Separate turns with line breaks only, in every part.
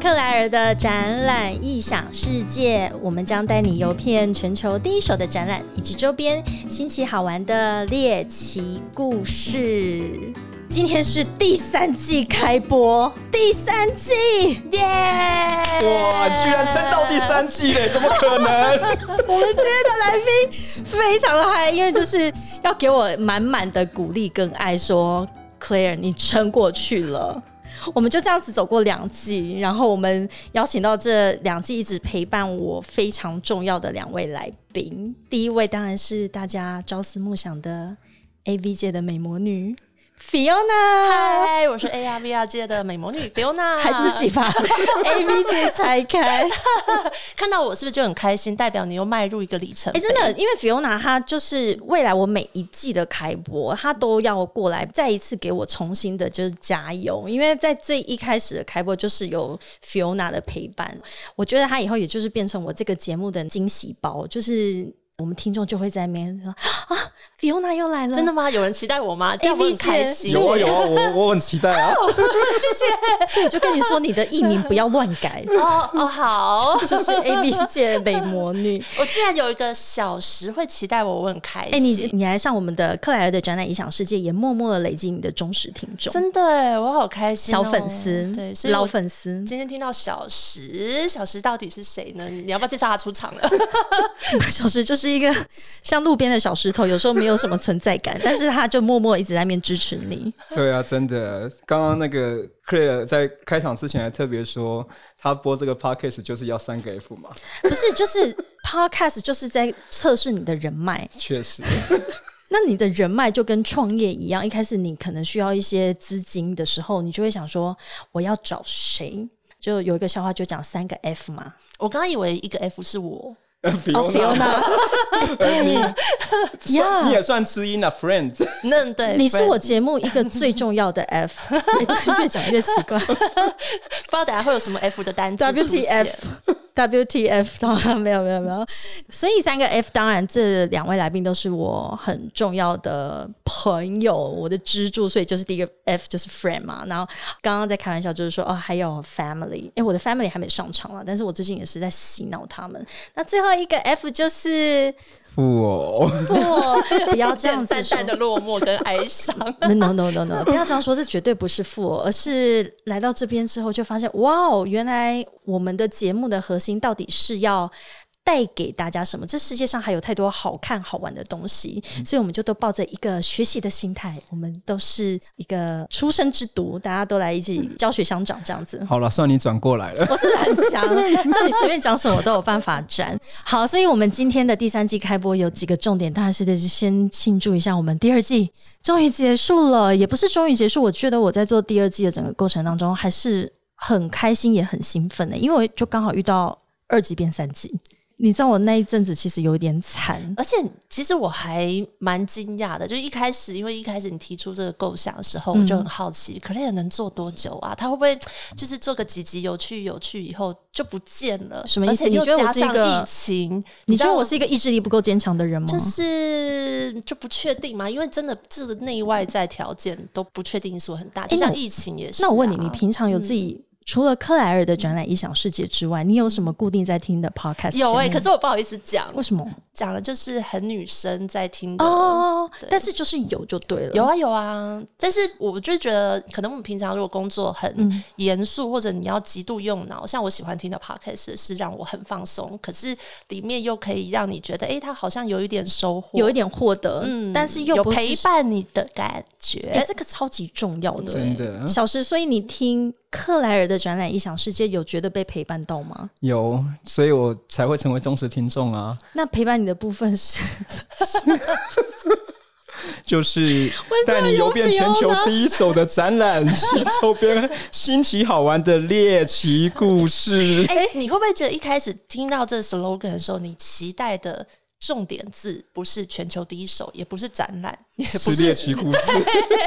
克莱尔的展览异想世界，我们将带你游遍全球第一手的展览以及周边新奇好玩的猎奇故事。今天是第三季开播，第三季，耶！
哇，居然撑到第三季嘞，怎么可能？
我们今天的来宾非常的嗨，因为就是要给我满满的鼓励跟爱，说 Claire，你撑过去了。我们就这样子走过两季，然后我们邀请到这两季一直陪伴我非常重要的两位来宾。第一位当然是大家朝思暮想的 A V 界的美魔女 Fiona。
嗨，我是 AR VR 界的美魔女 Fiona，
还自己把 A V 界拆开，
看到我是不是就很开心？代表你又迈入一个里程。
哎，真的，因为 Fiona 她就是未来我每一季的开播，她都要过来再一次给我重新的就是加油。因为在最一开始的开播就是有 Fiona 的陪伴，我觉得她以后也就是变成我这个节目的惊喜包，就是我们听众就会在那边说 啊，Fiona 又来了，
真的吗？有人期待我吗？这样我很开心。
有啊有啊，我我很期待啊。
谢谢。
所以我就跟你说，你的艺名不要乱改
哦哦，好，
就是 A B 界美魔女。
我竟然有一个小时会期待我，我很开心。
哎，你你来上我们的克莱尔的展览影响世界，也默默的累积你的忠实听众，
真的哎，我好开心，
小粉丝，
对，
老粉丝。
今天听到小时，小时到底是谁呢？你要不要介绍他出场了？
小时就是一个 像路边的小石头，有时候没有什么存在感，但是他就默默一直在那边支持你。
对啊，真的。刚刚那个 Claire 在开场之前还特别说，他播这个 podcast 就是要三个 F 嘛？
不是，就是 podcast 就是在测试你的人脉。
确实。
那你的人脉就跟创业一样，一开始你可能需要一些资金的时候，你就会想说，我要找谁？就有一个笑话，就讲三个 F 嘛。
我刚刚以为一个 F 是我。
哦，Fiona，
对你，呀，你也算知音啊，friend。
那对，
你是我节目一个最重要的 F，越讲越奇怪，不知
道等下会有什么 F 的单词
WTF，WTF，没有没有没有。所以三个 F，当然这两位来宾都是我很重要的朋友，我的支柱，所以就是第一个 F 就是 friend 嘛。然后刚刚在开玩笑，就是说哦，还有 family，哎，我的 family 还没上场了，但是我最近也是在洗脑他们。那最后一个 F 就是
富哦，
富，不要这样子
淡淡的落寞跟哀伤。
No no no no，不要这样说，这绝对不是富，而是来到这边之后就发现，哇哦，原来我们的节目的核心到底是要。带给大家什么？这世界上还有太多好看好玩的东西，所以我们就都抱着一个学习的心态。我们都是一个出生之犊，大家都来一起教学相长这样子。
好了，算你转过来了。
我是很强，叫你随便讲什么我都有办法转。好，所以我们今天的第三季开播有几个重点，当然是得先庆祝一下我们第二季终于结束了。也不是终于结束，我觉得我在做第二季的整个过程当中还是很开心，也很兴奋的，因为就刚好遇到二级变三级。你知道我那一阵子其实有点惨，
而且其实我还蛮惊讶的。就一开始，因为一开始你提出这个构想的时候，我就很好奇，可能也能做多久啊？他会不会就是做个几集有趣有趣以后就不见了？
什么意思？你觉得我是一个
疫情？
你觉得我是一个意志力不够坚强的人吗？
就是就不确定嘛，因为真的这个内外在条件都不确定因素很大，就像疫情也是。
那我问你，你平常有自己？除了克莱尔的展览《异想世界》之外，你有什么固定在听的 podcast？
有哎，可是我不好意思讲，
为什么？
讲了就是很女生在听的。
哦，但是就是有就对了，
有啊有啊。但是我就觉得，可能我们平常如果工作很严肃，或者你要极度用脑，像我喜欢听的 podcast 是让我很放松，可是里面又可以让你觉得，哎，它好像有一点收获，
有一点获得，嗯，但是又
有陪伴你的感觉，
哎，这个超级重要的，
真的。
小石，所以你听克莱尔的展览《异想世界》，有觉得被陪伴到吗？
有，所以我才会成为忠实听众啊。
那陪伴你的部分是，
就是带你游遍全球第一手的展览，及周边新奇好玩的猎奇故事。
哎，你会不会觉得一开始听到这 slogan 的时候，你期待的重点字不是全球第一首，也不是展览，也不
是猎奇故事？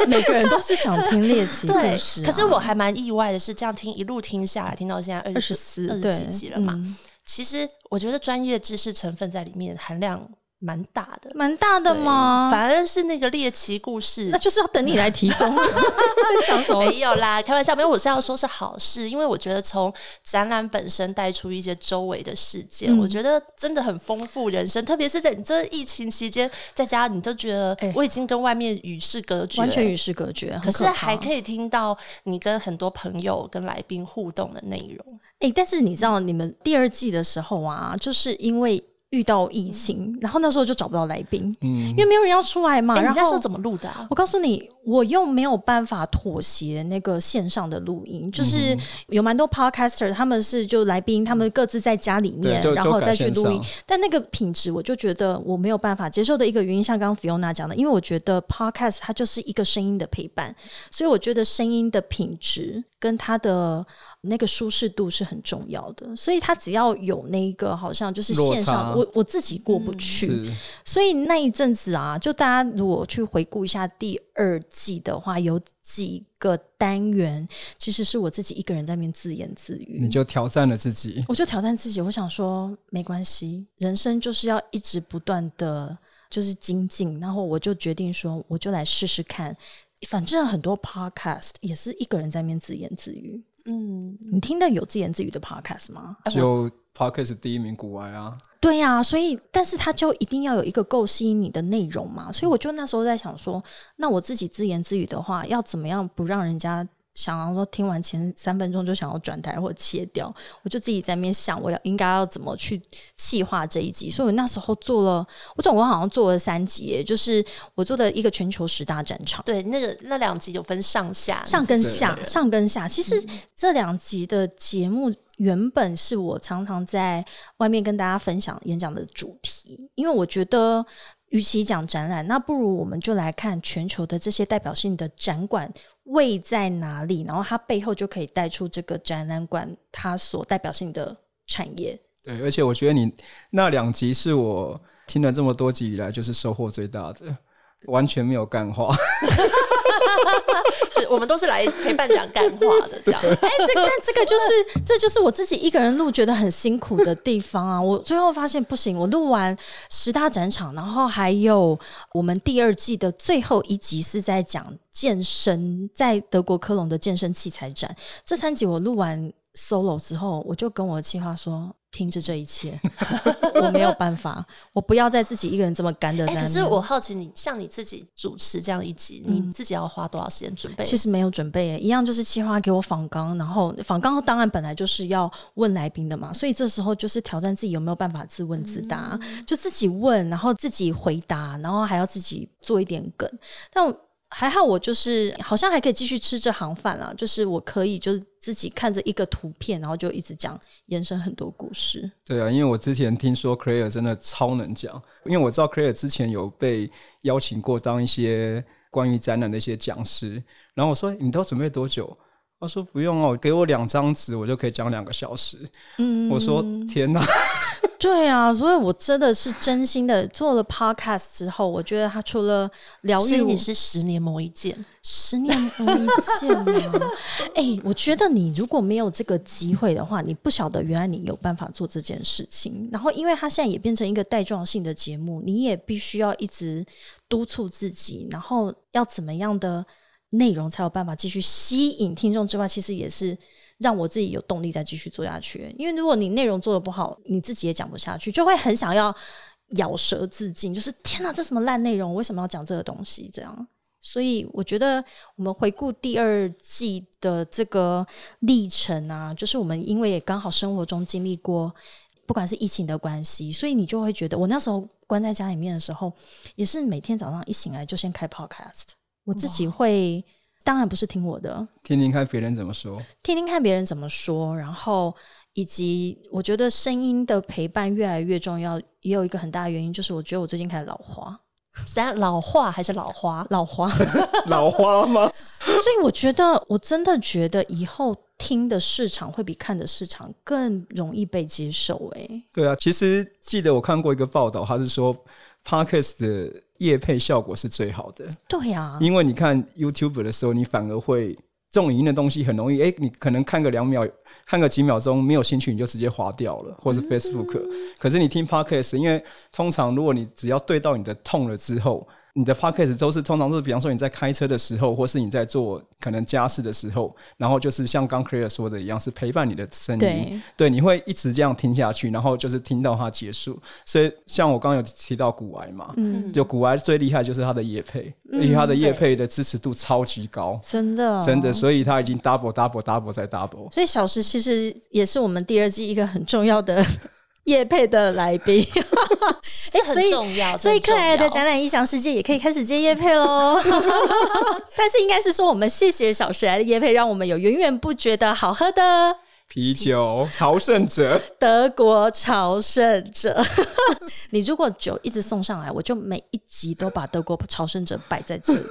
每个人都是想听猎奇故事。
可是我还蛮意外的是，这样听一路听下来，听到现在二十四、二十几集了嘛。其实我觉得专业知识成分在里面含量蛮大的，
蛮大的吗？
反而是那个猎奇故事，
那就是要等你来提供。在讲什么？
没有啦，开玩笑。没有，我是要说是好事，因为我觉得从展览本身带出一些周围的事件，我觉得真的很丰富人生。特别是在你这疫情期间，在家你都觉得我已经跟外面与世隔绝，
完全与世隔绝。
可是还可以听到你跟很多朋友、跟来宾互动的内容。
哎，但是你知道，你们第二季的时候啊，就是因为。遇到疫情，然后那时候就找不到来宾，嗯，因为没有人要出来嘛。然后
那时候怎么录的？
我告诉你，我又没有办法妥协那个线上的录音，就是有蛮多 podcaster，他们是就来宾，他们各自在家里面，然后再去录音。但那个品质，我就觉得我没有办法接受的一个原因，像刚刚 Fiona 讲的，因为我觉得 podcast 它就是一个声音的陪伴，所以我觉得声音的品质跟它的。那个舒适度是很重要的，所以他只要有那个好像就是线上，我我自己过不去，所以那一阵子啊，就大家如果去回顾一下第二季的话，有几个单元其实是我自己一个人在面自言自语，
你就挑战了自己，
我就挑战自己，我想说没关系，人生就是要一直不断的就是精进，然后我就决定说，我就来试试看，反正很多 podcast 也是一个人在面自言自语。嗯，你听的有自言自语的 podcast 吗？
就 podcast 第一名古玩啊。
对呀，所以但是他就一定要有一个够吸引你的内容嘛。所以我就那时候在想说，那我自己自言自语的话，要怎么样不让人家？想要说听完前三分钟就想要转台或切掉，我就自己在那边想，我要应该要怎么去气化这一集。所以我那时候做了，我总共好像做了三集，就是我做的一个全球十大战场。
对，那个那两集有分上下，
上跟下，上跟下。其实这两集的节目原本是我常常在外面跟大家分享演讲的主题，因为我觉得。与其讲展览，那不如我们就来看全球的这些代表性的展馆位在哪里，然后它背后就可以带出这个展览馆它所代表性的产业。
对，而且我觉得你那两集是我听了这么多集以来就是收获最大的，完全没有干话。
就我们都是来陪伴讲干话的，这样。哎，
这但这个就是这就是我自己一个人录觉得很辛苦的地方啊！我最后发现不行，我录完十大展场，然后还有我们第二季的最后一集是在讲健身，在德国科隆的健身器材展。这三集我录完 solo 之后，我就跟我的计划说。停止这一切，我没有办法，我不要再自己一个人这么干的。
可是我好奇，你像你自己主持这样一集，你自己要花多少时间准备？
其实没有准备，一样就是计划给我访纲，然后访纲当然本来就是要问来宾的嘛，所以这时候就是挑战自己有没有办法自问自答，就自己问，然后自己回答，然后还要自己做一点梗，但。还好我就是好像还可以继续吃这行饭啊，就是我可以就是自己看着一个图片，然后就一直讲延伸很多故事。
对啊，因为我之前听说 Clare 真的超能讲，因为我知道 Clare 之前有被邀请过当一些关于展览的一些讲师，然后我说你都准备多久？他说不用哦，给我两张纸，我就可以讲两个小时。嗯，我说天哪。
对啊，所以我真的是真心的做了 podcast 之后，我觉得他除了疗愈，
你是十年磨一剑，
十年磨一剑吗？哎，我觉得你如果没有这个机会的话，你不晓得原来你有办法做这件事情。然后，因为他现在也变成一个带状性的节目，你也必须要一直督促自己，然后要怎么样的内容才有办法继续吸引听众之外，其实也是。让我自己有动力再继续做下去，因为如果你内容做的不好，你自己也讲不下去，就会很想要咬舌自尽，就是天哪，这什么烂内容，为什么要讲这个东西？这样，所以我觉得我们回顾第二季的这个历程啊，就是我们因为也刚好生活中经历过，不管是疫情的关系，所以你就会觉得，我那时候关在家里面的时候，也是每天早上一醒来就先开 Podcast，我自己会。当然不是听我的，
听听看别人怎么说，
听听看别人怎么说，然后以及我觉得声音的陪伴越来越重要，也有一个很大的原因，就是我觉得我最近开始老花，
是老化还是老花？
老花，
老花吗？
所以我觉得，我真的觉得以后听的市场会比看的市场更容易被接受。哎，
对啊，其实记得我看过一个报道，他是说 Podcast 的。夜配效果是最好的，
对呀，
因为你看 YouTube 的时候，你反而会这种影音的东西很容易，哎、你可能看个两秒，看个几秒钟没有兴趣，你就直接划掉了，或是 Facebook、可是你听 Podcast，因为通常如果你只要对到你的痛了之后。你的 podcast 都是通常都是，比方说你在开车的时候，或是你在做可能家事的时候，然后就是像刚 Clare 说的一样，是陪伴你的声音。
对
对，你会一直这样听下去，然后就是听到它结束。所以像我刚刚有提到古癌嘛，嗯，就古癌最厉害就是它的业配，因为它的业配的支持度超级高，
真的
真的，所以它已经 double double double 再 double。
所以小时其实也是我们第二季一个很重要的叶配的来宾，哎、
这很重要。
所以
这很重要
克莱尔的展览异想世界也可以开始接叶配喽。但是应该是说，我们谢谢小石来的叶配，让我们有源源不绝的好喝的
啤酒朝圣者，
德国朝圣者。你如果酒一直送上来，我就每一集都把德国朝圣者摆在这里。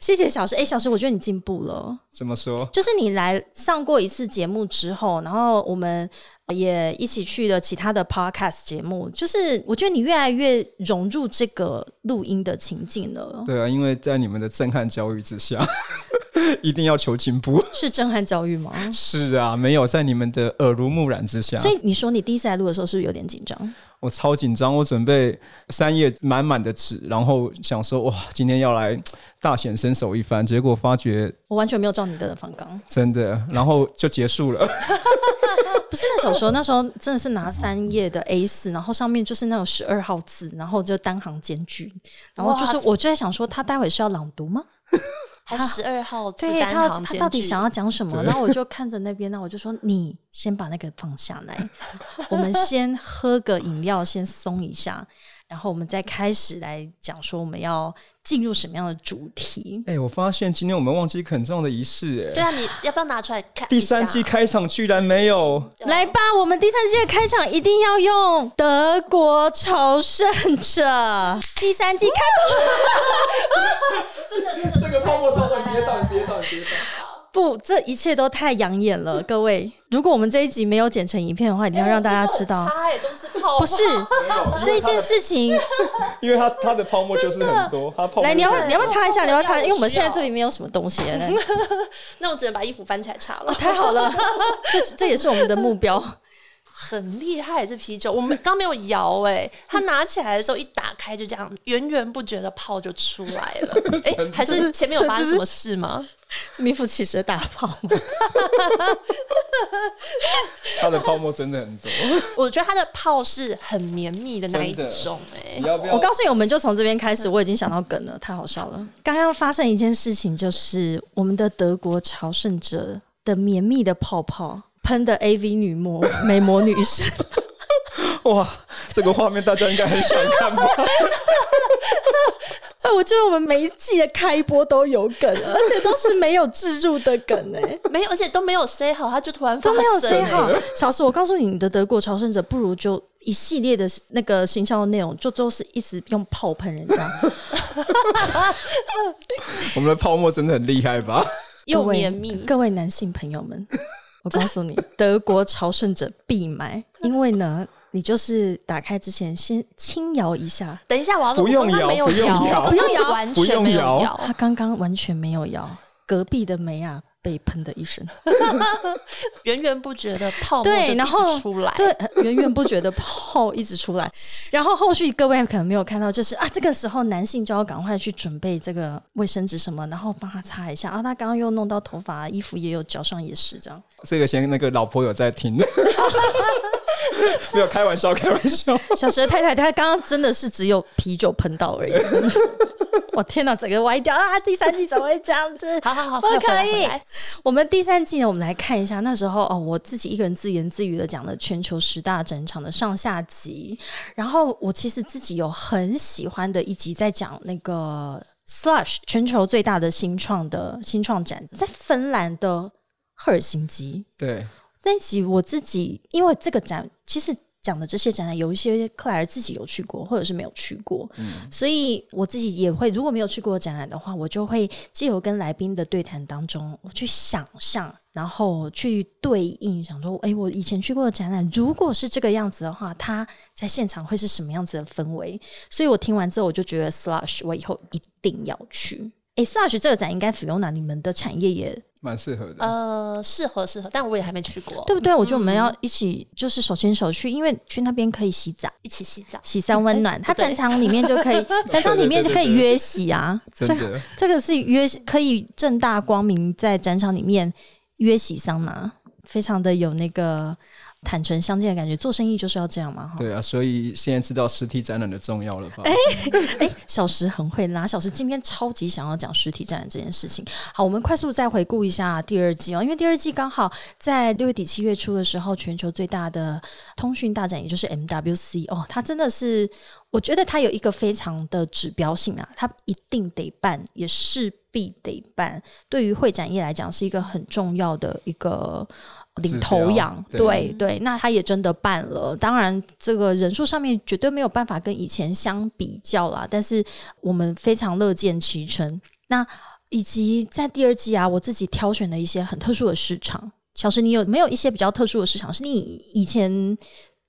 谢谢小石，哎、小石，我觉得你进步了。
怎么说？
就是你来上过一次节目之后，然后我们也一起去了其他的 podcast 节目，就是我觉得你越来越融入这个录音的情境了，
对啊，因为在你们的震撼教育之下，一定要求进步。
是震撼教育吗？
是啊，没有在你们的耳濡目染之下，
所以你说你第一次来录的时候是不是有点紧张？
我超紧张。我准备三页满满的纸，然后想说哇，今天要来大显身手一番，结果发觉
我完全没有照你的方纲，
真的，然后就结束了。
不是那小时候，那时候真的是拿三页的 A 四，然后上面就是那种十二号字，然后就单行间距，然后就是我就在想说，他待会是要朗读吗？
还十二号字
对
单
他他
行间距
到底想要讲什么？然后我就看着那边，那我就说你先把那个放下来，我们先喝个饮料，先松一下，然后我们再开始来讲说我们要进入什么样的主题。
哎、我发现今天我们忘记很重要的仪式、哎，
对啊，你要不要拿出来看？
第三季，开场居然没有。
来吧，我们第三季的开场一定要用德国朝圣者。第三季开
这个泡沫超短，直接到，你直接到，你直接到。
不，这一切都太养眼了，各位。如果我们这一集没有剪成影片的话，一定要让大家知道，
它也都是泡泡，
不是这件事情。
因为它它的泡沫就是很多，它泡沫
来，你要你要不要擦一下？你要不要擦？
要
因为我们现在这里没有什么东西
那我只能把衣服翻起来擦了。
太好了，这这也是我们的目标。
很厉害，这啤酒我们刚没有摇哎、他拿起来的时候一打开就这样源源不绝的泡就出来了。哎、还是前面有发生什么事吗？
是名副其实的大泡沫？
它的泡沫真的很多。
我觉得它的泡是很绵密的那一种哎、
你要不要？
我告诉你，我们就从这边开始。我已经想到梗了，太好笑了。刚刚发生一件事情，就是我们的德国朝圣者的绵密的泡泡喷的 AV 女模美魔女神，
哇，这个画面大家应该很想看吧？
哎，我觉得我们每一季的开播都有梗，而且都是没有置入的梗哎、
没有，而且都没有 say 好，他就突然发
都没有
生
好。小石，我告诉你，你的德国朝圣者不如就一系列的那个行销内容，就都是一直用炮喷人家。
我们的泡沫真的很厉害吧？
又绵密。
各位男性朋友们，我告诉你，德国朝圣者必买，因为呢，你就是打开之前先轻摇一下，
等一下，我要说
不用摇不用摇
不用摇，完全没有
摇
摇。
他刚刚完全没有摇，隔壁的梅亚被喷的一声，
源源不绝的泡沫一
然后
直出来，
对，源源不绝的泡一直出来，然后后续各位可能没有看到，就是啊，这个时候男性就要赶快去准备这个卫生纸什么，然后帮他擦一下。啊，他刚刚又弄到头发，衣服也有，脚上也是这样。
这个先那个老婆有在听，没有开玩笑，开玩笑。
小蛇太太，她刚刚真的是只有啤酒喷到而已。我天哪，整个歪掉啊！第三季怎么会这样子？
好好好，
不可以。我们第三季呢，我们来看一下那时候哦，我自己一个人自言自语的讲了全球十大展场的上下集。然后我其实自己有很喜欢的一集，在讲那个 Slush 全球最大的新创的新创展，在芬兰的赫尔辛基。
对，
那一集我自己，因为这个展其实讲的这些展览，有一些克莱尔自己有去过，或者是没有去过，嗯所以我自己也会，如果没有去过展览的话，我就会借由跟来宾的对谈当中，我去想象，然后去对应，想说，哎，我以前去过的展览，如果是这个样子的话，它在现场会是什么样子的氛围？所以我听完之后，我就觉得 Slash，我以后一定要去。诶，Slash 这个展应该 Fiona 你们的产业也
蛮适合的。
呃，适合适合，但我也还没去过，
对不对？我觉得我们要一起就是手牵手去，因为去那边可以洗澡，
一起洗澡。
洗三温暖。它展场里面就可以，展场里面就可以约洗啊。
真
这这个是约可以正大光明在展场里面约洗桑拿，非常的有那个坦诚相见的感觉。做生意就是要这样嘛，哈。
对啊，所以现在知道实体展览的重要了吧？
哎，小石很会拉，小石今天超级想要讲实体展览这件事情。好，我们快速再回顾一下第二季哦，因为第二季刚好在六月底七月初的时候，全球最大的通讯大展，也就是 MWC 哦，它真的是，我觉得它有一个非常的指标性啊，它一定得办，也势必得办。对于会展业来讲，是一个很重要的一个。领头羊，对对，那他也真的办了。当然，这个人数上面绝对没有办法跟以前相比较啦，但是我们非常乐见其成。那以及在第二季啊，我自己挑选了一些很特殊的市场。小石，你有没有一些比较特殊的市场，是你以前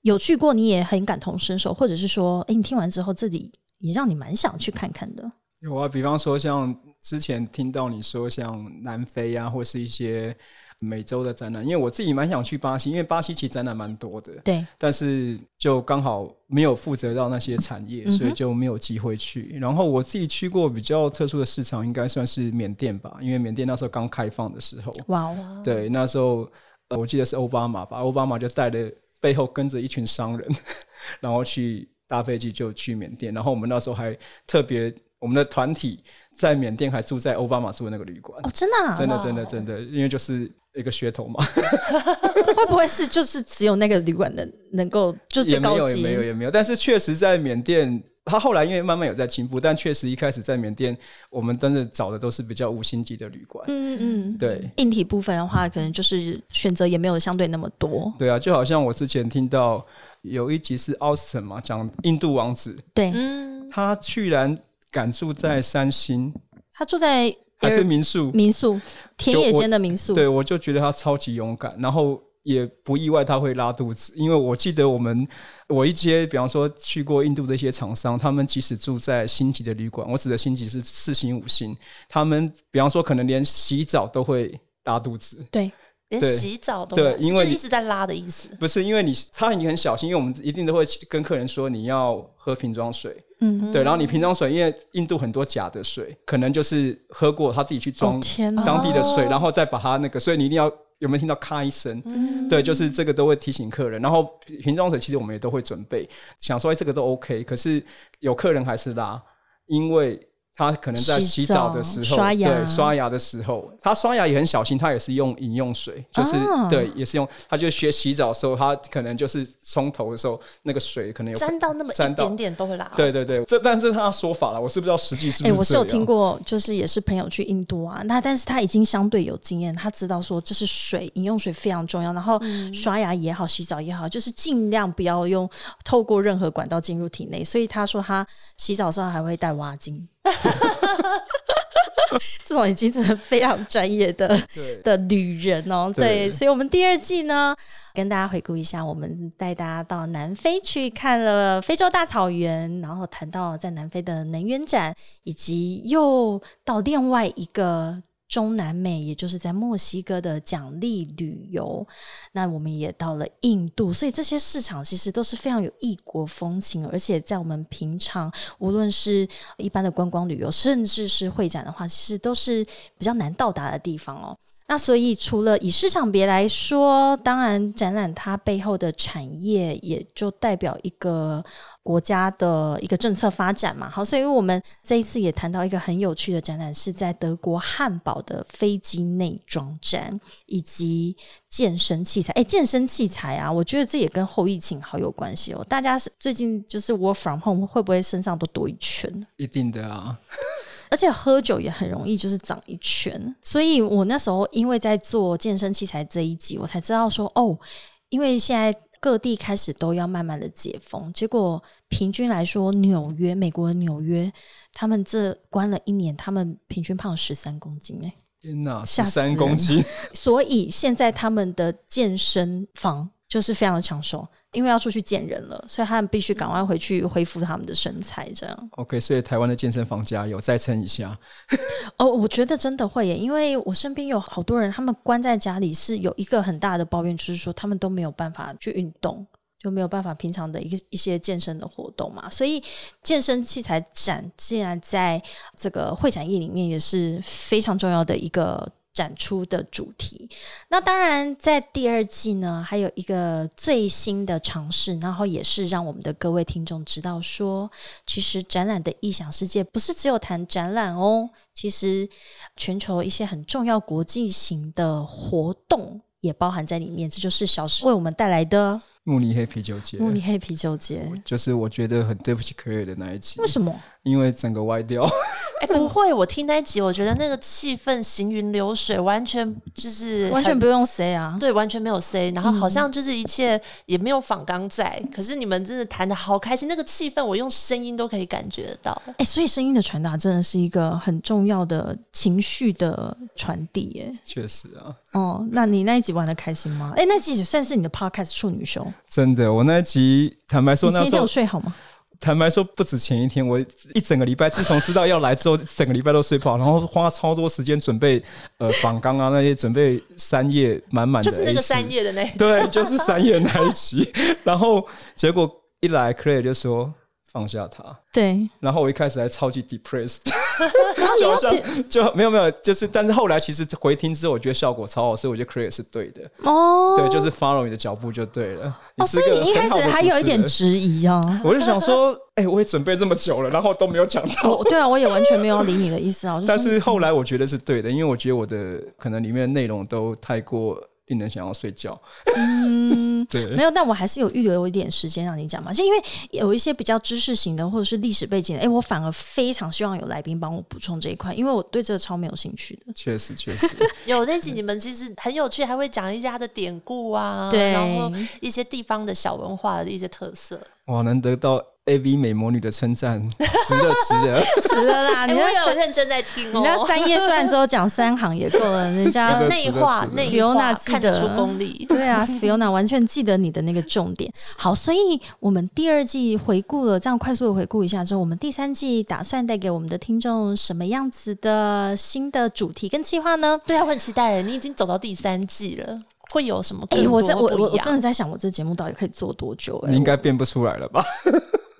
有去过，你也很感同身受，或者是说，哎，你听完之后，自己也让你蛮想去看看的？
有啊，比方说像之前听到你说像南非啊，或是一些美洲的展览，因为我自己蛮想去巴西，因为巴西其实展览蛮多的，
对，
但是就刚好没有负责到那些产业，所以就没有机会去。然后我自己去过比较特殊的市场，应该算是缅甸吧，因为缅甸那时候刚开放的时候，
哇哦，
对，那时候、呃我记得是奥巴马吧，奥巴马就带了背后跟着一群商人，然后去搭飞机就去缅甸，然后我们那时候还特别，我们的团体在缅甸还住在奥巴马住的那个旅馆，
哦，真的、啊，
真的真的真的，因为就是一个噱头嘛，
会不会是就是只有那个旅馆能能够就最
也没有
高级？
也没有也没有，但是确实在缅甸。他后来因为慢慢有在进步，但确实一开始在缅甸，我们真的找的都是比较五星级的旅馆。
嗯嗯，
对。
硬体部分的话，可能就是选择也没有相对那么多。
对啊，就好像我之前听到有一集是 Austin 嘛，讲印度王子，
对，
嗯，
他居然敢住在三星。
他住在
还是民宿，
民宿田野间的民宿，
对我就觉得他超级勇敢，然后也不意外他会拉肚子，因为我记得我们我一些比方说去过印度的一些厂商，他们即使住在星级的旅馆，我指的星级是四星五星，他们比方说可能连洗澡都会拉肚子。
对。
连洗澡都
对因为
一直在拉的意思。
不是因为你，他已经很小心，因为我们一定都会跟客人说你要喝瓶装水，
嗯，
对，然后你瓶装水，因为印度很多假的水，可能就是喝过他自己去装当地的水，
哦
然后再把它那个，所以你一定要有没有听到咔一声？
嗯
对，就是这个都会提醒客人。然后瓶装水其实我们也都会准备，想说哎这个都 OK，可是有客人还是拉，因为他可能在洗澡的时候，
刷牙
对刷牙的时候，他刷牙也很小心，他也是用饮用水，就是、
啊
对，也是用，他就学洗澡的时候，他可能就是冲头的时候，那个水可能有
沾到那么一点点都会拉。
对对对，这但是他的说法了，我是不知道实际是不
哎、
是、
我是有听。过，就是也是朋友去印度啊，那但是他已经相对有经验，他知道说这是水，饮用水非常重要，然后刷牙也好，洗澡也好，就是尽量不要用透过任何管道进入体内，所以他说他洗澡的时候还会带挖巾。这种已经真的非常专业的的女人哦，对，
对
所以我们第二季呢，跟大家回顾一下，我们带大家到南非去看了非洲大草原，然后谈到在南非的能源展，以及又到另外一个。中南美，也就是在墨西哥的奖励旅游，那我们也到了印度，所以这些市场其实都是非常有异国风情，而且在我们平常无论是一般的观光旅游，甚至是会展的话，其实都是比较难到达的地方哦。那所以，除了以市场别来说，当然展览它背后的产业也就代表一个国家的一个政策发展嘛。好，所以我们这一次也谈到一个很有趣的展览，是在德国汉堡的飞机内装展以及健身器材。哎，健身器材啊，我觉得这也跟后疫情好有关系哦。大家是最近就是 work from home，会不会身上都多一圈？
一定的啊，
而且喝酒也很容易就是长一圈，所以我那时候因为在做健身器材这一集，我才知道说哦，因为现在各地开始都要慢慢的解封，结果平均来说，纽约美国的纽约，他们这关了一年，他们平均胖十三公斤哎、
天哪，
吓死
十三公斤，
所以现在他们的健身房就是非常的抢手，因为要出去见人了，所以他们必须赶快回去恢复他们的身材。这样
OK，所以台湾的健身房加油，再撑一下。
哦，我觉得真的会耶，因为我身边有好多人，他们关在家里是有一个很大的抱怨，就是说他们都没有办法去运动，就没有办法平常的一个一些健身的活动嘛。所以健身器材展竟然在这个会展业里面也是非常重要的一个。展出的主题，那当然在第二季呢，还有一个最新的尝试，然后也是让我们的各位听众知道说，其实展览的异想世界不是只有谈展览哦，其实全球一些很重要国际型的活动也包含在里面，这就是小时为我们带来的
慕尼黑啤酒节。
慕尼黑啤酒节
就是我觉得很对不起 Clare 的那一集，
为什么？
因为整个歪掉。
哎，不会，我听那一集，我觉得那个气氛行云流水，完全就是
完全不用 say 啊，
对，完全没有 say，然后好像就是一切也没有仿刚在，可是你们真的谈的好开心，那个气氛我用声音都可以感觉得到。
哎，所以声音的传达真的是一个很重要的情绪的传递，耶。
确实啊。
哦，那你那一集玩的开心吗？哎，那集也算是你的 podcast 处女秀。
真的，我那一集坦白说，那时候
有睡好吗？
坦白说，不止前一天，我一整个礼拜，自从知道要来之后，整个礼拜都睡不好，然后花超多时间准备呃仿纲啊那些，准备三页满满的，
就是那个三页的那，
对，就是三页那一集，然后结果一来，Clare 就说。放下它，
对。
然后我一开始还超级 depressed，就好像就没有没有，就是，但是后来其实回听之后，我觉得效果超好，所以我觉得 Clare 是对的。哦，对，就是 follow 你的脚步就对了。哦，
所以你一开始还有一点质疑啊？
我就想说，哎，我也准备这么久了，然后都没有讲到。
对啊，我也完全没有理你的意思啊。
但是后来我觉得是对的，因为我觉得我的可能里面的内容都太过。令人想要睡觉。嗯，对，
没有，但我还是有预留一点时间让你讲嘛，就因为有一些比较知识型的或者是历史背景，哎，我反而非常希望有来宾帮我补充这一块，因为我对这个超没有兴趣的。
确实，确实
有那集你们其实很有趣，还会讲一家的典故啊，
对，
然后一些地方的小文化的一些特色。
哇，能得到。A V 美魔女的称赞，值了，值了，
值了啦！
你有认真在听哦。
你那三页算之后讲三行也够了，人家
内化内化记得出功力。
对啊，Fiona 完全记得你的那个重点。好，所以我们第二季回顾了，这样快速的回顾一下之后，我们第三季打算带给我们的听众什么样子的新的主题跟计划呢？
对啊，我很期待。你已经走到第三季了，会有什么？哎，
我在我我我真的在想，我这节目到底可以做多久？
你应该变不出来了吧？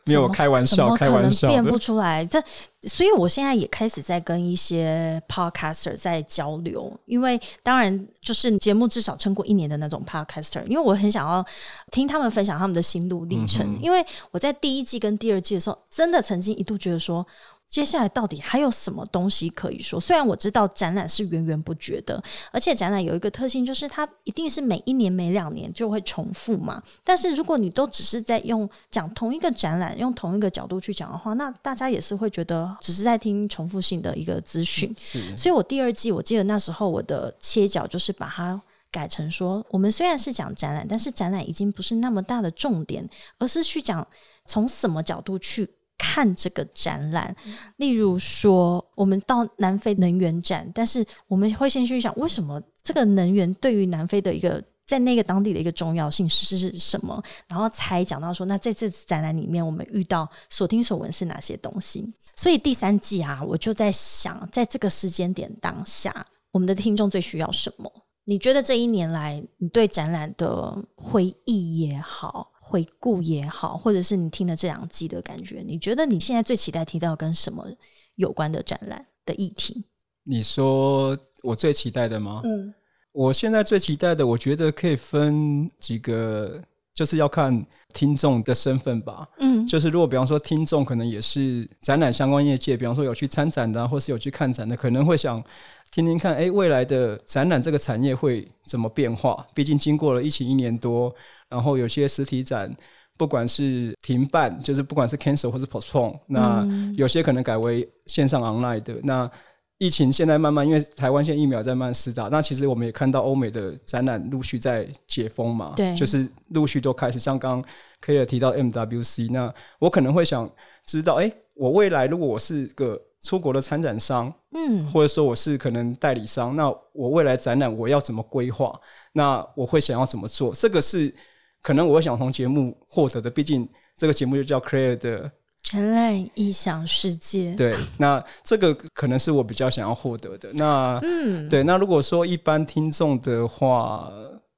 没有开玩笑，开玩笑，
变不出来。这，所以我现在也开始在跟一些 podcaster 在交流，因为当然就是节目至少撑过一年的那种 podcaster，因为我很想要听他们分享他们的心路历程。因为我在第一季跟第二季的时候，真的曾经一度觉得说。接下来到底还有什么东西可以说？虽然我知道展览是源源不绝的，而且展览有一个特性，就是它一定是每一年、每两年就会重复嘛。但是如果你都只是在用讲同一个展览，用同一个角度去讲的话，那大家也是会觉得只是在听重复性的一个资讯。所以我第二季我记得那时候我的切角就是把它改成说，我们虽然是讲展览，但是展览已经不是那么大的重点，而是去讲从什么角度去。看这个展览，例如说，我们到南非能源展，但是我们会先去想，为什么这个能源对于南非的一个在那个当地的一个重要性是是什么？然后才讲到说，那在这次展览里面，我们遇到所听所闻是哪些东西？所以第三季啊，我就在想，在这个时间点当下，我们的听众最需要什么？你觉得这一年来，你对展览的回忆也好？回顾也好，或者是你听了这两季的感觉，你觉得你现在最期待提到跟什么有关的展览的议题？
你说我最期待的吗？嗯，我现在最期待的，我觉得可以分几个，就是要看听众的身份吧。嗯，就是如果比方说听众可能也是展览相关业界，比方说有去参展的，或是有去看展的，可能会想听听看，哎，未来的展览这个产业会怎么变化？毕竟经过了疫情一年多。然后有些实体展，不管是停办，就是不管是 cancel 或是 postpone，那有些可能改为线上 online 的。那疫情现在慢慢，因为台湾现在疫苗在慢施打，那其实我们也看到欧美的展览陆续在解封嘛，
对，
就是陆续都开始。像刚刚 K 尔提到 MWC，那我可能会想知道，哎，我未来如果我是个出国的参展商，嗯，或者说我是可能代理商，那我未来展览我要怎么规划？那我会想要怎么做？这个是。可能我会想从节目获得的，毕竟这个节目就叫 Clare 的
展览异想世界。
对，那这个可能是我比较想要获得的。那嗯，对，那如果说一般听众的话。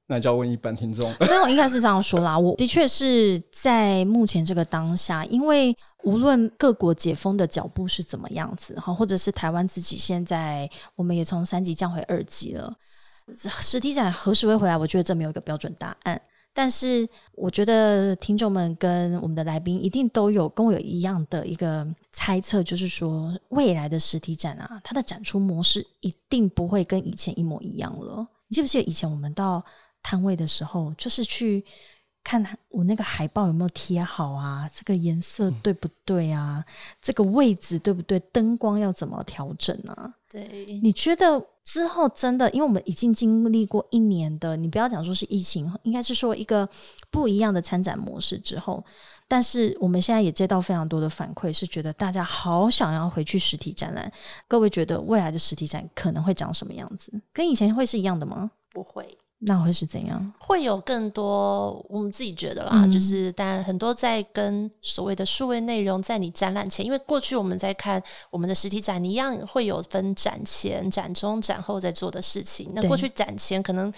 那就要问一般听众，
没有，应该是这样说啦。我的确是在目前这个当下，因为无论各国解封的脚步是怎么样子，哈，或者是台湾自己现在，我们也从三级降回二级了，实体展何时会回来？我觉得这没有一个标准答案。但是，我觉得听众们跟我们的来宾一定都有跟我有一样的一个猜测，就是说未来的实体展啊，它的展出模式一定不会跟以前一模一样了。你记不记得以前我们到？摊位的时候，就是去看我那个海报有没有贴好啊，这个颜色对不对啊，这个位置对不对，灯光要怎么调整啊？
对，
你觉得之后真的，因为我们已经经历过一年的，你不要讲说是疫情，应该是说一个不一样的参展模式之后，但是我们现在也接到非常多的反馈，是觉得大家好想要回去实体展览。各位觉得未来的实体展可能会长什么样子？跟以前会是一样的吗？
不会。
那会是怎样？
会有更多，我们自己觉得啦，就是当然很多在跟所谓的数位内容，在你展览前，因为过去我们在看我们的实体展，你一样会有分展前、展中、展后在做的事情。那过去展前可能。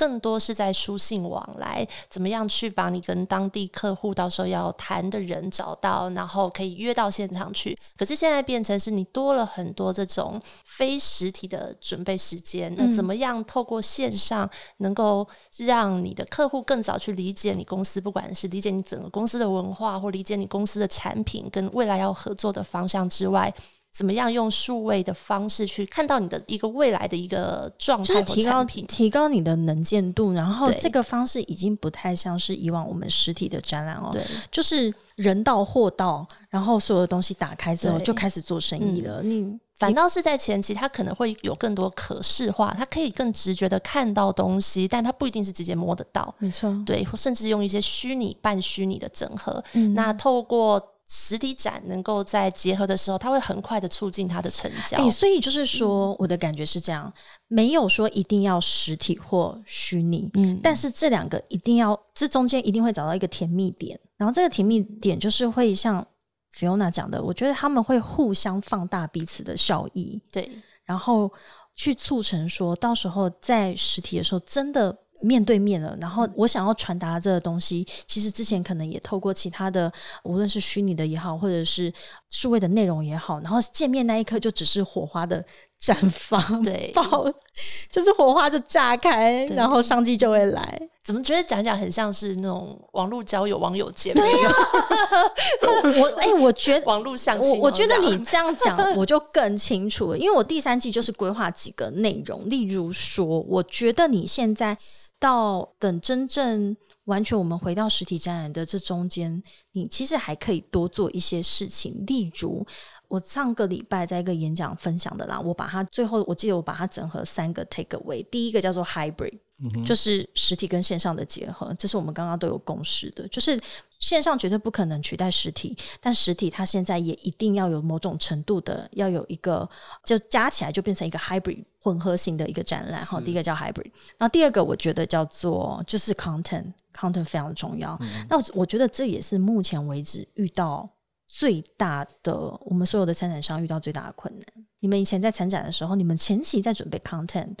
更多是在书信往来，怎么样去把你跟当地客户到时候要谈的人找到，然后可以约到现场去。可是现在变成是你多了很多这种非实体的准备时间，那怎么样透过线上能够让你的客户更早去理解你公司，不管是理解你整个公司的文化，或理解你公司的产品跟未来要合作的方向之外。怎么样用数位的方式去看到你的一个未来的一个状态
提高提高你的能见度，然后这个方式已经不太像是以往我们实体的展览哦，
对，
就是人到货到，然后所有的东西打开之后就开始做生意了。你
反倒是在前期，它可能会有更多可视化，它可以更直觉的看到东西，但它不一定是直接摸得到，
没错，
对，甚至用一些虚拟半虚拟的整合，那透过。实体展能够在结合的时候，它会很快的促进它的成交。
哎，所以就是说，我的感觉是这样，没有说一定要实体或虚拟，嗯，但是这两个一定要，这中间一定会找到一个甜蜜点，然后这个甜蜜点就是会像 Fiona 讲的，我觉得他们会互相放大彼此的效益，
对，
然后去促成说到时候在实体的时候真的。面对面了，然后我想要传达这个东西，其实之前可能也透过其他的，无论是虚拟的也好，或者是数位的内容也好，然后见面那一刻就只是火花的绽放，
对，
爆，就是火花就炸开，然后商机就会来。
怎么觉得讲讲很像是那种网络交友、网友见面？
我哎，我觉得
网络相亲，
我觉得你这样讲我就更清楚了，因为我第三季就是规划几个内容，例如说，我觉得你现在。到等真正完全我们回到实体展览的这中间，你其实还可以多做一些事情。例如，我上个礼拜在一个演讲分享的啦，我把它最后我记得我把它整合三个 take away。第一个叫做 hybrid，就是实体跟线上的结合，这是我们刚刚都有共识的，就是线上绝对不可能取代实体，但实体它现在也一定要有某种程度的，要有一个就加起来就变成一个 hybrid。混合型的一个展览，哈，第一个叫 hybrid，然后第二个我觉得叫做就是 content，content 非常的重要。那我觉得这也是目前为止遇到最大的，我们所有的参展商遇到最大的困难。你们以前在参展的时候，你们前期在准备 content，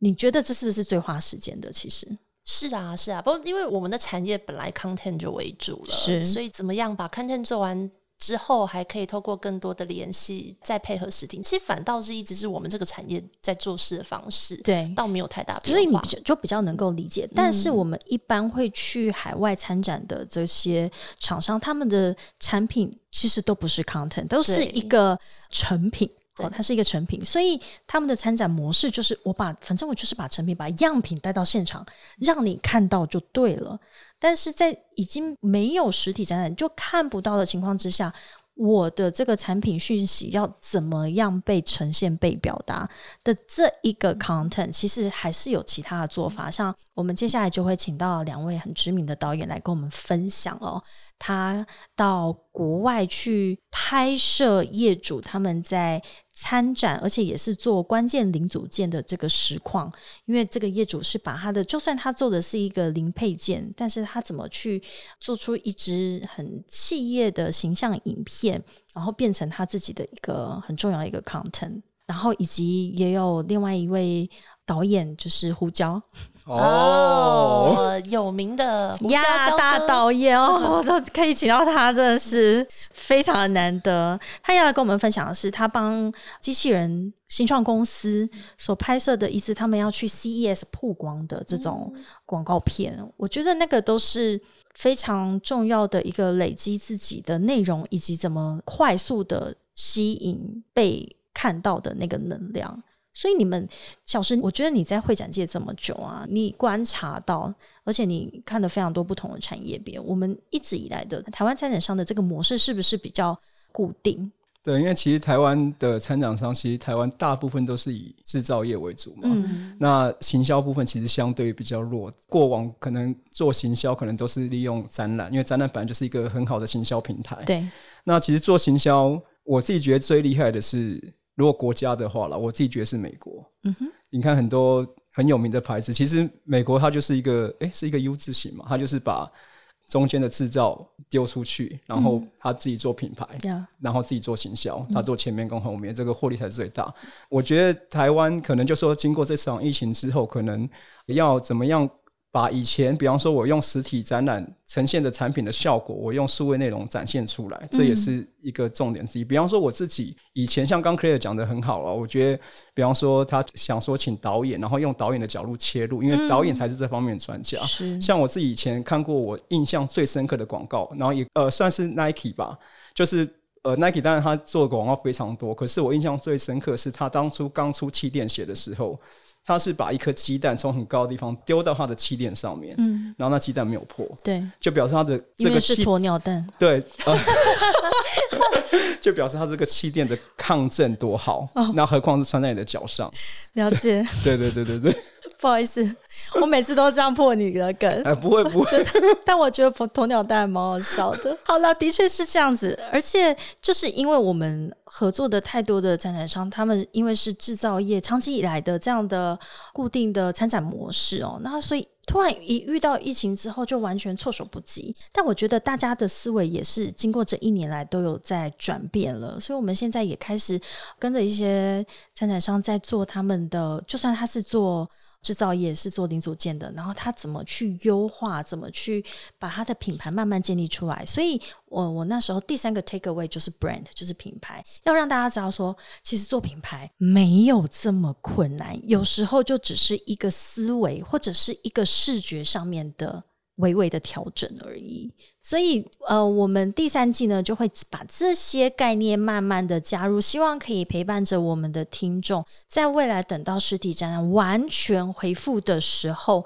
你觉得这是不是最花时间的？其实
是啊，是啊，不过因为我们的产业本来 content 就为主了，
是，
所以怎么样把 content 做完？之后还可以透过更多的联系，再配合实体，其实反倒是一直是我们这个产业在做事的方式，
对，
倒没有太大变化，
所以你比较就比较能够理解。但是我们一般会去海外参展的这些厂商，他们的产品其实都不是 content，都是一个成品，哦，它是一个成品，所以他们的参展模式就是我把，反正我就是把成品、把样品带到现场，让你看到就对了。但是在已经没有实体展览就看不到的情况之下，我的这个产品讯息要怎么样被呈现、被表达的这一个 content，其实还是有其他的做法。像我们接下来就会请到两位很知名的导演来跟我们分享哦，他到国外去拍摄业主他们在。参展，而且也是做关键零组件的这个实况。因为这个业主是把他的，就算他做的是一个零配件，但是他怎么去做出一支很企业的形象影片，然后变成他自己的一个很重要一个 content。然后以及也有另外一位导演，就是胡椒。
哦，有名的
呀大导演哦，都 可以请到他，真的是非常的难得。他要来跟我们分享的是，他帮机器人新创公司所拍摄的一次他们要去 CES 曝光的这种广告片。我觉得那个都是非常重要的一个累积自己的内容，以及怎么快速的吸引被看到的那个能量。所以你们小师，我觉得你在会展界这么久啊，你观察到，而且你看了非常多不同的产业别。我们一直以来的台湾参展商的这个模式是不是比较固定？
对，因为其实台湾的参展商，其实台湾大部分都是以制造业为主嘛。嗯。那行销部分其实相对比较弱。过往可能做行销，可能都是利用展览，因为展览本来就是一个很好的行销平台。
对。
那其实做行销，我自己觉得最厉害的是。如果国家的话了，我自己觉得是美国。嗯哼，你看很多很有名的牌子，其实美国它就是一个，哎，是一个 U 字形嘛，它就是把中间的制造丢出去，然后他自己做品牌，然后自己做行销，他做前面跟后面，这个获利才是最大。我觉得台湾可能就说，经过这场疫情之后，可能要怎么样？把以前，比方说，我用实体展览呈现的产品的效果，我用数位内容展现出来，这也是一个重点之一。比方说，我自己以前像刚 Clare 讲的很好了，我觉得，比方说他想说请导演，然后用导演的角度切入，因为导演才是这方面的专家。像我自己以前看过我印象最深刻的广告，然后也呃算是 Nike 吧，就是呃 Nike 当然他做的广告非常多，可是我印象最深刻是他当初刚出气垫鞋的时候。他是把一颗鸡蛋从很高的地方丢到他的气垫上面，嗯，然后那鸡蛋没有破，
对，
就表示他的这个
是鸵鸟蛋，
对，就表示他这个气垫的抗震多好，那何况是穿在你的脚上？
了解，
对对对对对。
不好意思，我每次都这样破你的梗。
哎，不会不会，
但我觉得鸵鸵鸟蛋蛮好笑的。好了，的确是这样子，而且就是因为我们合作的太多的参展商，他们因为是制造业长期以来的这样的固定的参展模式哦，那所以突然一遇到疫情之后，就完全措手不及。但我觉得大家的思维也是经过这一年来都有在转变了，所以我们现在也开始跟着一些参展商在做他们的，就算他是做。制造业是做零组件的，然后他怎么去优化，怎么去把他的品牌慢慢建立出来？所以，我我那时候第三个 take away 就是 brand，就是品牌，要让大家知道说，其实做品牌没有这么困难，有时候就只是一个思维或者是一个视觉上面的微微的调整而已。所以，呃，我们第三季呢，就会把这些概念慢慢的加入，希望可以陪伴着我们的听众，在未来等到实体展览完全恢复的时候，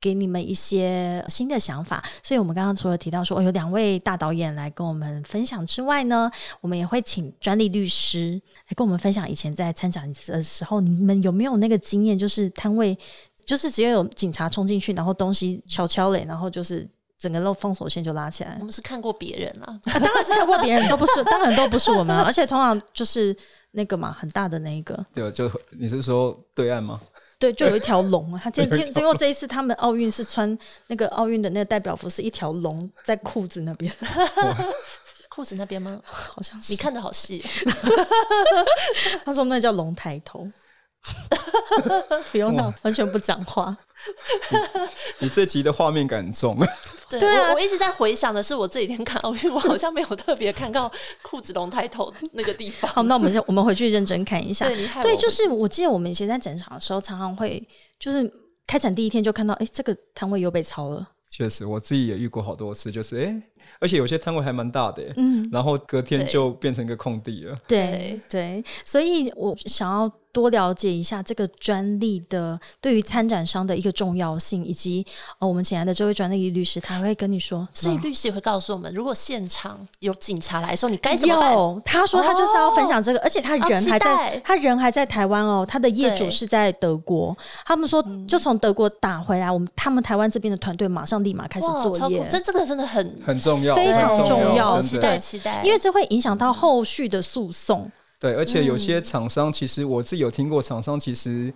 给你们一些新的想法。所以，我们刚刚除了提到说有两位大导演来跟我们分享之外呢，我们也会请专利律师来跟我们分享以前在参展的时候，你们有没有那个经验，就是摊位就是只要有警察冲进去，然后东西悄悄嘞，然后就是。整个漏封锁线就拉起来。
我们是看过别人啊，
当然是看过别人，都不是，当然都不是我们，而且通常就是那个嘛，很大的那一个。
对，就你是说对岸吗？
对，就有一条龙啊。他今 天因为这一次他们奥运是穿那个奥运的那个代表服，是一条龙在裤子那边。
裤子那边吗？
好像是。
你看的好细。
他说那叫龙抬头。不用闹，完全不讲话。
你这集的画面感重。
对啊，我一直在回想的是，我这几天看奥运，我好像没有特别看到裤子龙抬头那个地方。
好，那我们就我们回去认真看一下。
对，
对，就是我记得我们以前在展场的时候，常常会就是开展第一天就看到，哎，这个摊位又被抄了。
确实，我自己也遇过好多次，就是哎，而且有些摊位还蛮大的，嗯，然后隔天就变成一个空地了。
对对，所以我想要。多了解一下这个专利的对于参展商的一个重要性，以及呃，我们请来的这位专利律师，他会跟你说，
所以律师也会告诉我们，如果现场有警察来说，你该怎么办？
他说他就是要分享这个，而且他人还在，他人还在台湾哦，他的业主是在德国，他们说就从德国打回来，我们他们台湾这边的团队马上立马开始作业，
这这个真的很
很重要，
非常重要，
期待期待，
因为这会影响到后续的诉讼。
对，而且有些厂商其实我自己有听过，厂商其实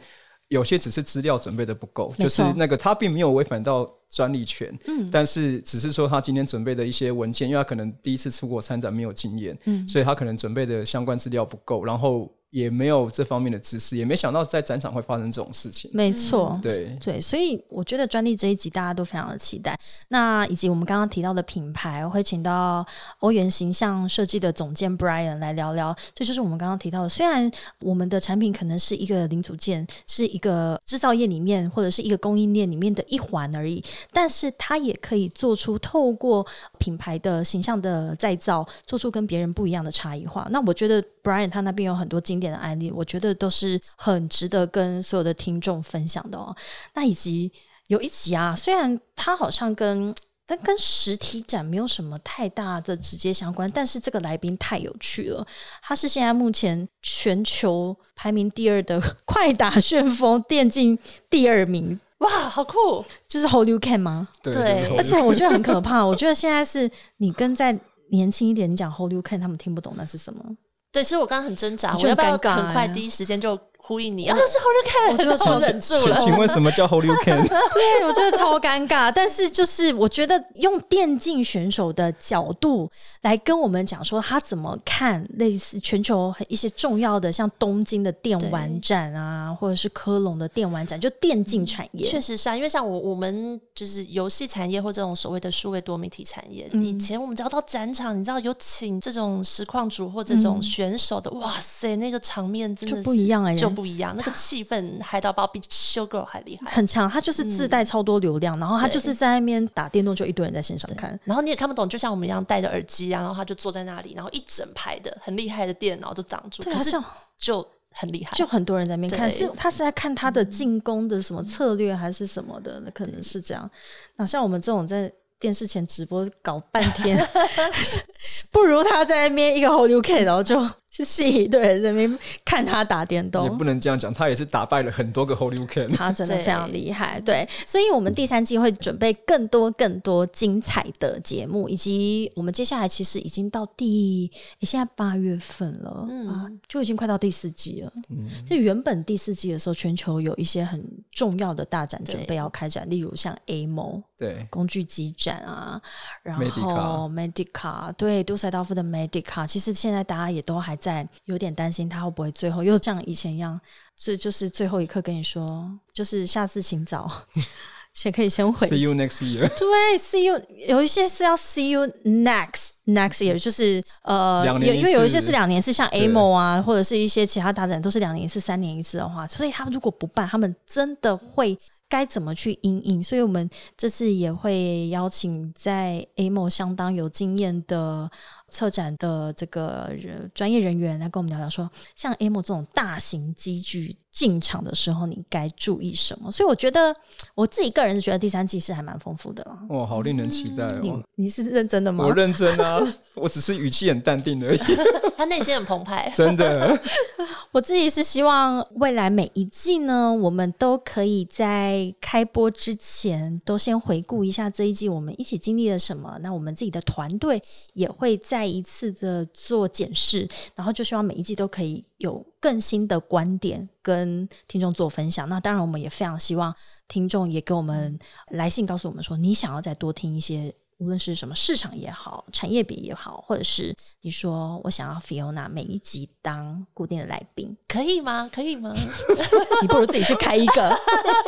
有些只是资料准备的不够，就是那个他并没有违反到专利权，嗯，但是只是说他今天准备的一些文件，因为他可能第一次出国参展没有经验，嗯，所以他可能准备的相关资料不够，然后也没有这方面的知识，也没想到在展场会发生这种事情，
没错，
对，
对，所以我觉得专利这一集大家都非常的期待。那以及我们刚刚提到的品牌，我会请到欧元形象设计的总监 Brian 来聊聊。这就是我们刚刚提到的，虽然我们的产品可能是一个零组件，是一个制造业里面或者是一个供应链里面的一环而已，但是它也可以做出透过品牌的形象的再造，做出跟别人不一样的差异化。那我觉得 Brian 他那边有很多经典的案例，我觉得都是很值得跟所有的听众分享的哦。那以及有一集啊，虽然他好像跟但跟实体展没有什么太大的直接相关，但是这个来宾太有趣了。他是现在目前全球排名第二的 快打旋风电竞第二名，
哇，好酷！
就是 Hold You Can 吗？
对
对
对
而且我觉得很可怕。我觉得现在是你跟在年轻一点，你讲 Hold You Can，他们听不懂那是什么。
对，其实我刚刚很挣扎，
我
要不要
很
快
欸
第一时间就呼应你？啊，是 Hold
我觉得 超
Can，忍住
请
了。
请问什么叫 Hold You Can？
对，我觉得超尴尬。但是就是我觉得用电竞选手的角度来跟我们讲说他怎么看类似全球一些重要的，像东京的电玩展啊，或者是科隆的电玩展，就电竞产业。
确实是啊，因为像我我们就是游戏产业或这种所谓的数位多媒体产业，
嗯
以前我们只要到展场，你知道有请这种实况主或这种选手的，哇塞，那个场面真的
就是不一样哎、
就不一样，那个 气氛嗨到爆，比 show girl 还厉害。
很强，他就是自带超多流量，然后他就是在那边打电动，就一堆人在线上看。
然后你也看不懂，就像我们一样戴着耳机啊，然后他就坐在那里，然后一整排的很厉害的电脑都挡住，
对，
可是就很厉害，
就很多人在那边看，是他是在看他的进攻的什么策略还是什么的，那可能是这样。那像我们这种在电视前直播搞半天，不如他在那边一个 Hold You K，然后就吸引一堆人在那边看他打电动。
也
动
不。能这样讲，他也是打败了很多个 Hold You Can。
他真的非常厉害，对，所以我们第三季会准备更多更多精彩的节目，以及我们接下来其实已经到第，诶现在八月份了，
嗯。
啊，就已经快到第四季了。嗯，这原本第四季的时候，全球有一些很重要的大展准备要开展，例如像 AMO
对，
工具机展啊，然后
Medica
Medica 对杜塞道夫的 Medica，其实现在大家也都还在有点担心他会不会最后又像以前一样，这就是最后一刻跟你说，就是下次请早。先可以先回
See you next year。
对，see you 有一些是要 see you next next year，就是呃，因为有一些是两年一次，像 AMO 啊，或者是一些其他大展都是两年一次、三年一次的话，所以他们如果不办，他们真的会该怎么去应应？所以我们这次也会邀请在 AMO 相当有经验的策展的这个人专业人员来跟我们聊聊说，像 AMO 这种大型机具进场的时候，你该注意什么？所以我觉得我自己个人是觉得第三季是还蛮丰富的啦。
哇，好令人期待
你
哦！
你是认真的吗？
我认真啊，我只是语气很淡定而已，
他内心很澎湃。
真的。
我自己是希望未来每一季呢，我们都可以在开播之前都先回顾一下这一季我们一起经历了什么。那我们自己的团队也会再一次的做检视，然后就希望每一季都可以有更新的观点跟听众做分享。那当然，我们也非常希望听众也给我们来信告诉我们说，你想要再多听一些。无论是什么市场也好，产业别也好，或者是你说我想要 Fiona 每一集当固定的来宾，
可以吗？可以吗？
你不如自己去开一个。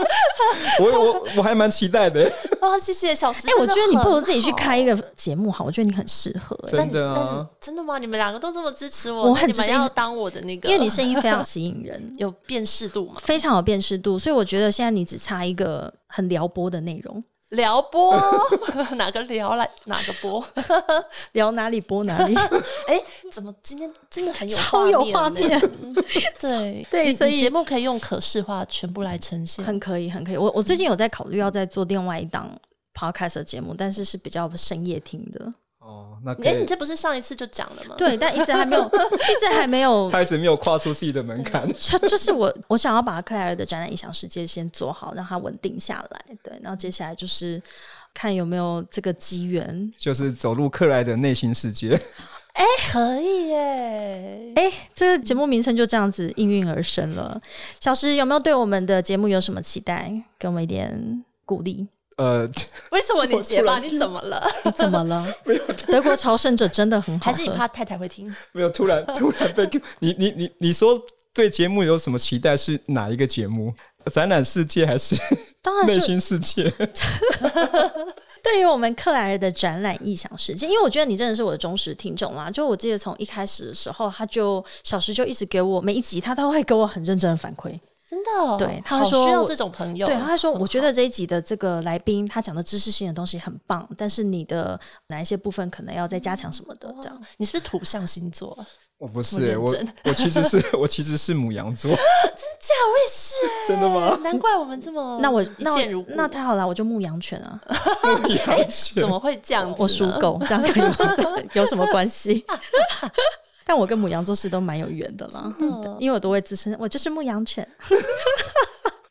我我我还蛮期待的，
哦，谢谢小石。
哎、我觉得你不如自己去开一个节目好，我觉得你很适合、欸，
真的
那
啊。
真的吗？你们两个都这么支持我，
我
那你们要当我的那个，
因为你声音非常吸引人，
有辨识度嘛？
非常有辨识度，所以我觉得现在你只差一个很撩拨的内容，
撩拨 哪个撩来哪个播？
聊哪里播哪里，
哎，怎么今天真的很有
超有画
画面对
对所以
节目可以用可视化全部来呈现。
很可以，很可以。我我最近有在考虑要再做另外一档 podcast 的节目，但是是比较深夜听的，
哦，那可
哎，
以
你。这不是上一次就讲了吗？
对，但一直还没有，一直还没有
他一直没有跨出自己的门槛，
就就是我，我想要把克莱尔的展览影响世界先做好，让它稳定下来。对，然后接下来就是看有没有这个机缘。
就是走入克莱的内心世界。
可以耶。
哎，这个节目名称就这样子应运而生了。小石有没有对我们的节目有什么期待？给我们一点鼓励。
呃，
为什么你结巴？你怎么了？
你怎么了？德国朝圣者真的很好喝，
还是你怕太太会听？
没有突然 突然被 Q 你你你你说对节目有什么期待？是哪一个节目？展览世界还是
当然是
内心世界？
对于我们克莱尔的展览异想世界，因为我觉得你真的是我的忠实听众啦。就我记得从一开始的时候，他就小时就一直给我每一集，他都会给我很认真的反馈。
真的哦，
对他
好
说
需要这种朋友。
对，他还说，我觉得这一集的这个来宾他讲的知识性的东西很棒，但是你的哪一些部分可能要再加强什么的，这样。
你是不是土象星座？
我不是、
我
欸，我我其实是我其实是母羊座，
真的假我也是 欸，
真的吗？
难怪我们这么
那我那。我那太好了，我就牧羊犬啊，
牧羊犬
怎么会这样子？
我属狗，这样可以吗？有什么关系？但我跟母羊座是都蛮有缘的啦，
嗯
因为我都会自称我就是牧羊犬。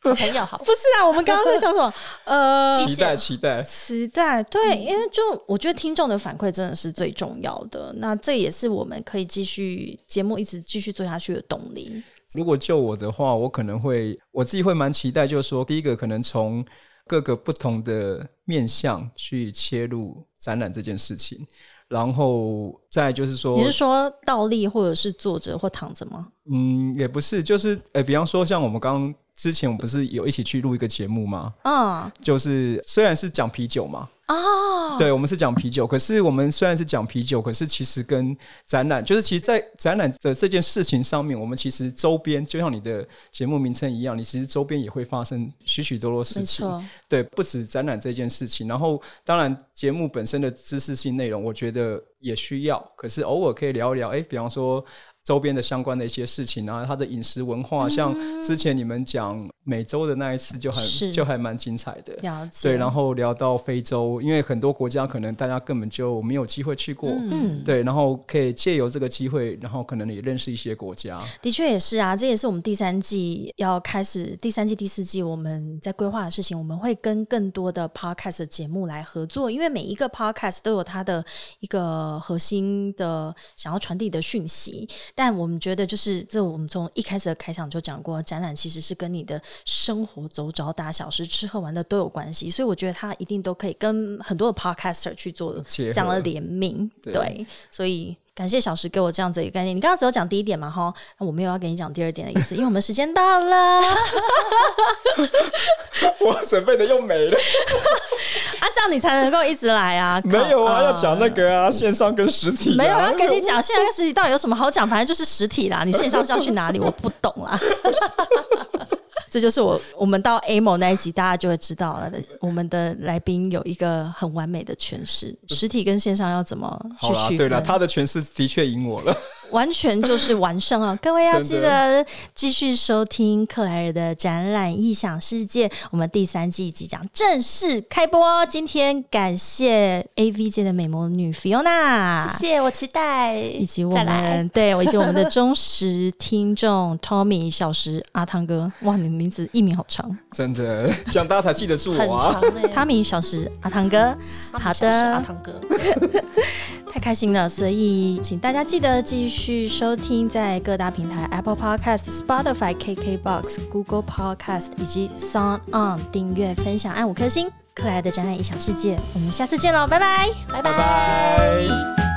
朋友好
不是啊，我们刚刚在讲什么？呃，
期待期待。
期待对，因为就我觉得听众的反馈真的是最重要的，那这也是我们可以继续节目一直继续做下去的动力。
如果就我的话，我可能会我自己会蛮期待，就是说，第一个可能从各个不同的面向去切入展览这件事情，然后再就是说，
你是说倒立或者是坐着或躺着吗？
嗯，也不是，就是诶，比方说像我们刚刚之前，我们不是有一起去录一个节目吗？
啊
就是虽然是讲啤酒嘛，
啊，
对，我们是讲啤酒，可是我们虽然是讲啤酒，可是其实跟展览，就是其实，在展览的这件事情上面，我们其实周边就像你的节目名称一样，你其实周边也会发生许许多多事情。对，不止展览这件事情，然后当然节目本身的知识性内容，我觉得也需要，可是偶尔可以聊一聊，哎，比方说。周边的相关的一些事情啊，他的饮食文化，像之前你们讲美洲的那一次就很就还蛮精彩的。
了解。
对，然后聊到非洲，因为很多国家可能大家根本就没有机会去过，
嗯，
对，然后可以借由这个机会，然后可能也认识一些国家。
的确也是啊，这也是我们第三季要开始，第三季、第四季我们在规划的事情。我们会跟更多的 podcast 节目来合作，因为每一个 podcast 都有它的一个核心的想要传递的讯息。但我们觉得，就是这我们从一开始的开场就讲过，展览其实是跟你的生活走找大小事、吃喝玩乐都有关系，所以我觉得他一定都可以跟很多的 podcaster 去做这样的联名。
对
对，所以感谢小石给我这样子一个概念。你刚刚只有讲第一点嘛，哈，那我没有要跟你讲第二点的意思，因为我们时间到了
我准备的又没了，
啊，这样你才能够一直来啊。
没有啊，要讲那。个啊，线上跟实体、啊。
没有要跟你讲，线上跟实体到底有什么好讲？反正就是实体啦。你线上是要去哪里？我不懂啦。这就是我我们到 A 某那一集，大家就会知道了。我们的来宾有一个很完美的诠释，实体跟线上要怎么去区分，
对了，他的诠释的确赢我了。
完全就是完胜啊！各位要记得继续收听克莱尔的展览异想世界，我们第三季即将正式开播。今天感谢 A V 界的美魔女 Fiona，
谢谢，我期待
以及我们对我以及我们的忠实听众 Tommy 小石阿汤哥，哇，你的名字艺名好长，
真的，这样大家才记得住
很
我啊
长。哎。
汤米小石阿汤哥，好
他们像是阿
的，
汤哥，
太开心了，所以请大家记得继续收听在各大平台 Apple Podcast、Spotify、KKBox、Google Podcast 以及 Sound On 订阅、分享，按五颗星。可爱的展览异想世界，我们下次见喽，拜。
拜
拜拜。